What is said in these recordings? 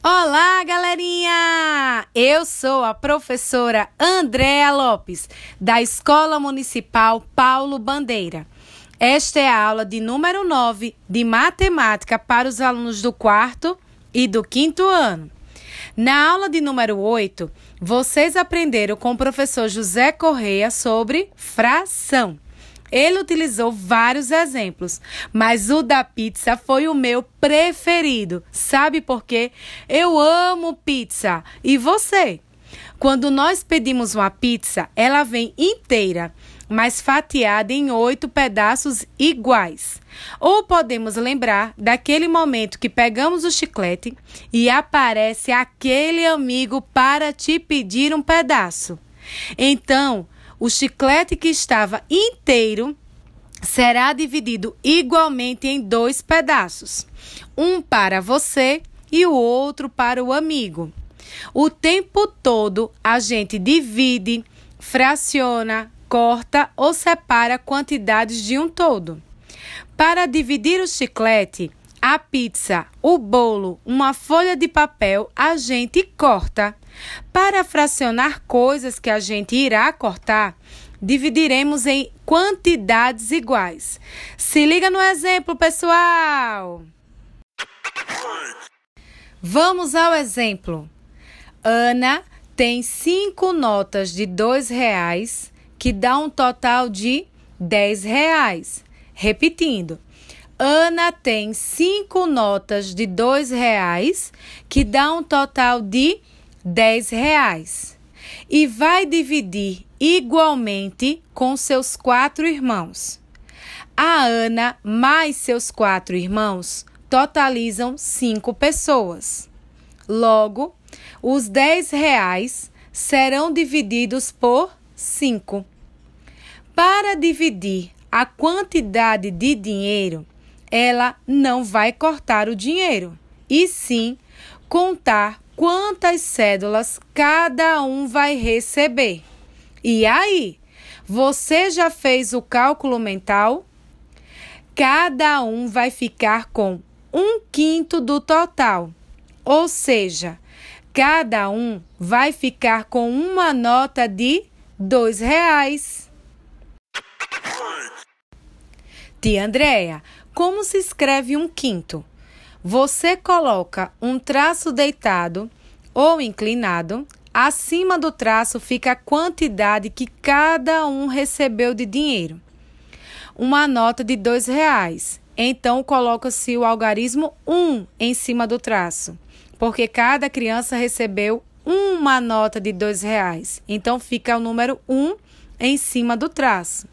Olá, galerinha! Eu sou a professora Andréa Lopes, da Escola Municipal Paulo Bandeira. Esta é a aula de número 9 de matemática para os alunos do quarto e do quinto ano. Na aula de número 8, vocês aprenderam com o professor José Correia sobre fração. Ele utilizou vários exemplos, mas o da pizza foi o meu preferido. Sabe por quê? Eu amo pizza. E você? Quando nós pedimos uma pizza, ela vem inteira, mas fatiada em oito pedaços iguais. Ou podemos lembrar daquele momento que pegamos o chiclete e aparece aquele amigo para te pedir um pedaço. Então, o chiclete que estava inteiro será dividido igualmente em dois pedaços, um para você e o outro para o amigo. O tempo todo a gente divide, fraciona, corta ou separa quantidades de um todo. Para dividir o chiclete, a pizza, o bolo, uma folha de papel, a gente corta. Para fracionar coisas que a gente irá cortar, dividiremos em quantidades iguais. Se liga no exemplo, pessoal! Vamos ao exemplo. Ana tem cinco notas de dois reais, que dá um total de dez reais. Repetindo, Ana tem cinco notas de dois reais, que dá um total de 10 reais e vai dividir igualmente com seus quatro irmãos. A Ana mais seus quatro irmãos totalizam cinco pessoas. Logo, os 10 reais serão divididos por 5. Para dividir a quantidade de dinheiro, ela não vai cortar o dinheiro, e sim contar quantas cédulas cada um vai receber. E aí, você já fez o cálculo mental? Cada um vai ficar com um quinto do total, ou seja, cada um vai ficar com uma nota de dois reais. Tia Andréia, como se escreve um quinto? Você coloca um traço deitado ou inclinado. Acima do traço fica a quantidade que cada um recebeu de dinheiro. Uma nota de dois reais. Então coloca-se o algarismo 1 em cima do traço, porque cada criança recebeu uma nota de dois reais. Então fica o número 1 em cima do traço.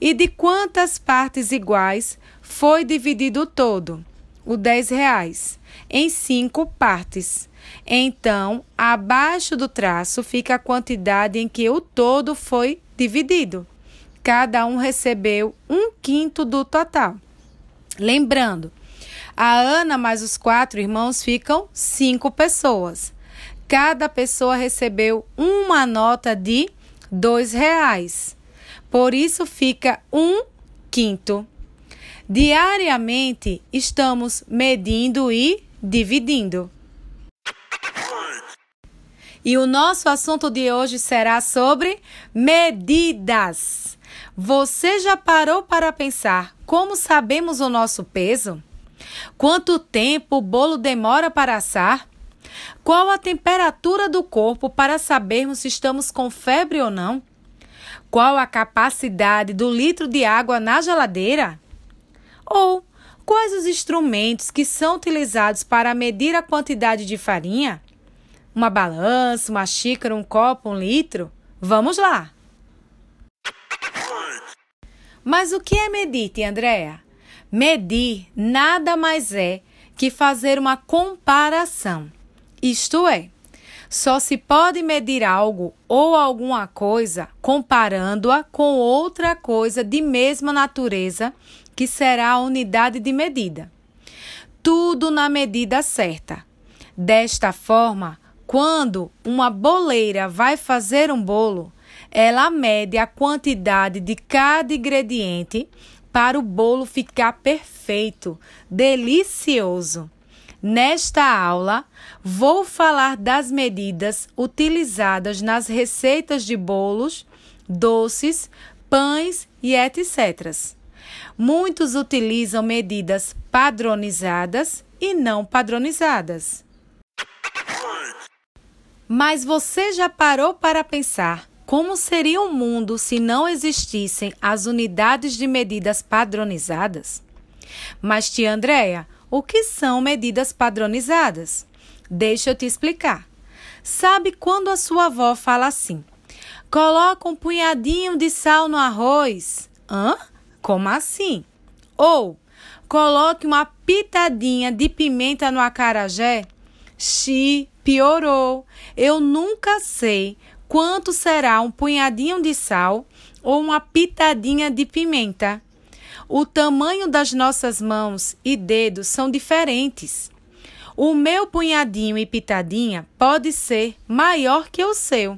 E de quantas partes iguais foi dividido todo? o 10 reais em cinco partes. Então, abaixo do traço fica a quantidade em que o todo foi dividido. Cada um recebeu um quinto do total. Lembrando, a Ana mais os quatro irmãos ficam cinco pessoas. Cada pessoa recebeu uma nota de dois reais. Por isso fica um quinto. Diariamente estamos medindo e dividindo. E o nosso assunto de hoje será sobre medidas. Você já parou para pensar como sabemos o nosso peso? Quanto tempo o bolo demora para assar? Qual a temperatura do corpo para sabermos se estamos com febre ou não? Qual a capacidade do litro de água na geladeira? Ou quais os instrumentos que são utilizados para medir a quantidade de farinha? Uma balança, uma xícara, um copo, um litro? Vamos lá! Mas o que é medir, tia? Medir nada mais é que fazer uma comparação. Isto é, só se pode medir algo ou alguma coisa comparando-a com outra coisa de mesma natureza que será a unidade de medida. Tudo na medida certa. Desta forma, quando uma boleira vai fazer um bolo, ela mede a quantidade de cada ingrediente para o bolo ficar perfeito, delicioso. Nesta aula, vou falar das medidas utilizadas nas receitas de bolos, doces, pães e etc. Muitos utilizam medidas padronizadas e não padronizadas. Mas você já parou para pensar como seria o mundo se não existissem as unidades de medidas padronizadas? Mas, tia Andréia, o que são medidas padronizadas? Deixa eu te explicar. Sabe quando a sua avó fala assim: coloca um punhadinho de sal no arroz? Hã? Como assim? Ou coloque uma pitadinha de pimenta no acarajé? Xi, piorou. Eu nunca sei quanto será um punhadinho de sal ou uma pitadinha de pimenta. O tamanho das nossas mãos e dedos são diferentes. O meu punhadinho e pitadinha pode ser maior que o seu.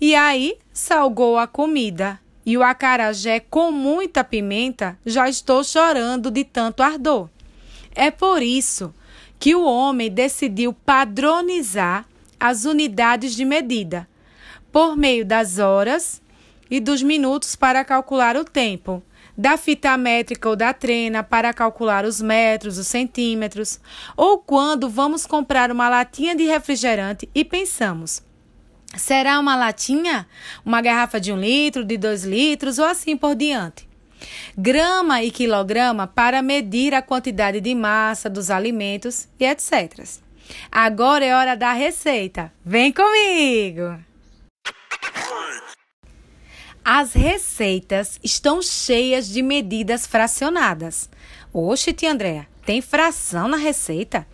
E aí, salgou a comida. E o acarajé com muita pimenta, já estou chorando de tanto ardor. É por isso que o homem decidiu padronizar as unidades de medida, por meio das horas e dos minutos para calcular o tempo, da fita métrica ou da trena para calcular os metros, os centímetros, ou quando vamos comprar uma latinha de refrigerante e pensamos. Será uma latinha? Uma garrafa de um litro, de dois litros ou assim por diante grama e quilograma para medir a quantidade de massa dos alimentos e etc. Agora é hora da receita. Vem comigo! As receitas estão cheias de medidas fracionadas. Oxe, tia Andréa, tem fração na receita?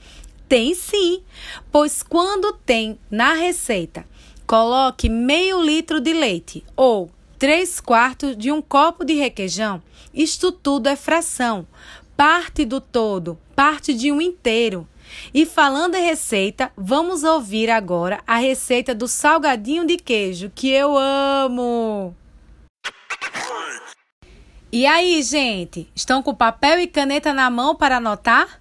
Tem sim, pois quando tem na receita, coloque meio litro de leite ou 3 quartos de um copo de requeijão. Isto tudo é fração, parte do todo, parte de um inteiro. E falando em receita, vamos ouvir agora a receita do salgadinho de queijo, que eu amo! E aí, gente, estão com papel e caneta na mão para anotar?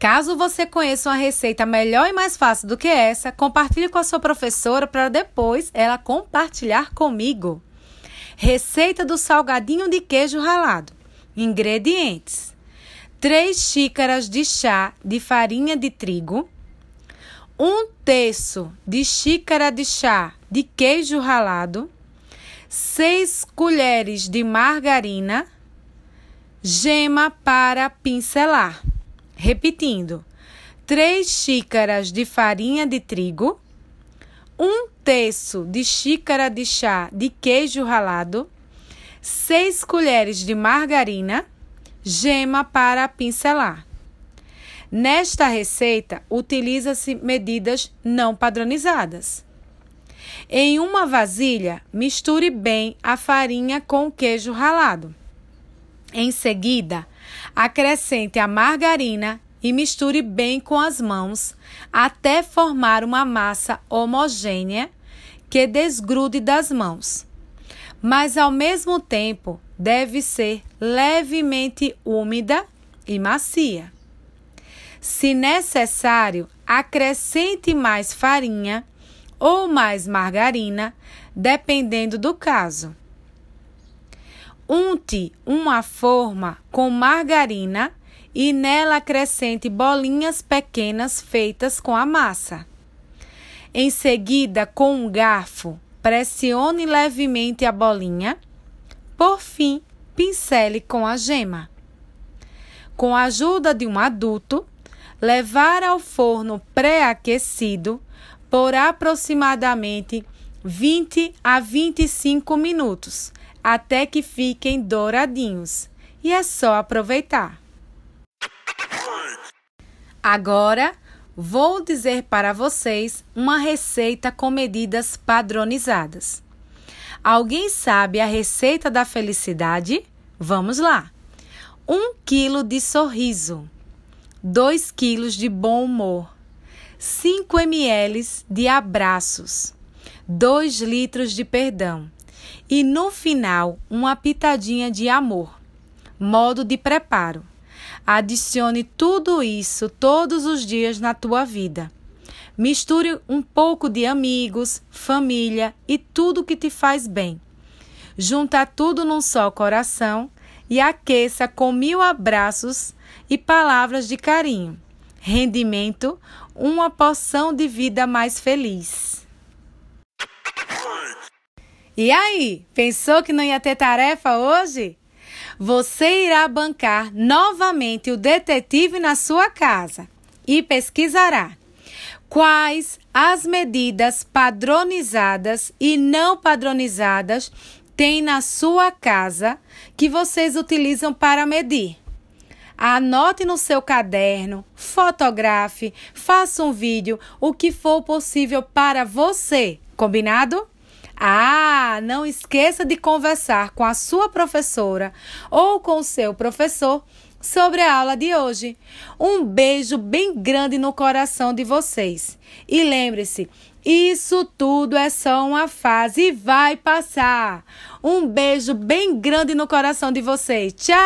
Caso você conheça uma receita melhor e mais fácil do que essa, compartilhe com a sua professora para depois ela compartilhar comigo. Receita do salgadinho de queijo ralado. Ingredientes: 3 xícaras de chá de farinha de trigo, 1 terço de xícara de chá de queijo ralado, 6 colheres de margarina, gema para pincelar. Repetindo: 3 xícaras de farinha de trigo, um terço de xícara de chá de queijo ralado, 6 colheres de margarina, gema para pincelar. Nesta receita, utiliza-se medidas não padronizadas. Em uma vasilha, misture bem a farinha com o queijo ralado. Em seguida, acrescente a margarina e misture bem com as mãos até formar uma massa homogênea que desgrude das mãos. Mas ao mesmo tempo deve ser levemente úmida e macia. Se necessário, acrescente mais farinha ou mais margarina, dependendo do caso. Unte uma forma com margarina e nela acrescente bolinhas pequenas feitas com a massa. Em seguida, com um garfo, pressione levemente a bolinha. Por fim, pincele com a gema. Com a ajuda de um adulto, levar ao forno pré-aquecido por aproximadamente 20 a 25 minutos, até que fiquem douradinhos. E é só aproveitar. Agora vou dizer para vocês uma receita com medidas padronizadas. Alguém sabe a receita da felicidade? Vamos lá! 1 quilo de sorriso, 2 quilos de bom humor, 5 ml de abraços, 2 litros de perdão e no final uma pitadinha de amor. Modo de preparo: Adicione tudo isso todos os dias na tua vida. Misture um pouco de amigos, família e tudo que te faz bem. Junta tudo num só coração e aqueça com mil abraços e palavras de carinho. Rendimento, uma porção de vida mais feliz. E aí, pensou que não ia ter tarefa hoje? Você irá bancar novamente o detetive na sua casa e pesquisará quais as medidas padronizadas e não padronizadas tem na sua casa que vocês utilizam para medir. Anote no seu caderno, fotografe, faça um vídeo, o que for possível para você. Combinado? Ah, não esqueça de conversar com a sua professora ou com o seu professor sobre a aula de hoje. Um beijo bem grande no coração de vocês. E lembre-se, isso tudo é só uma fase e vai passar. Um beijo bem grande no coração de vocês. Tchau!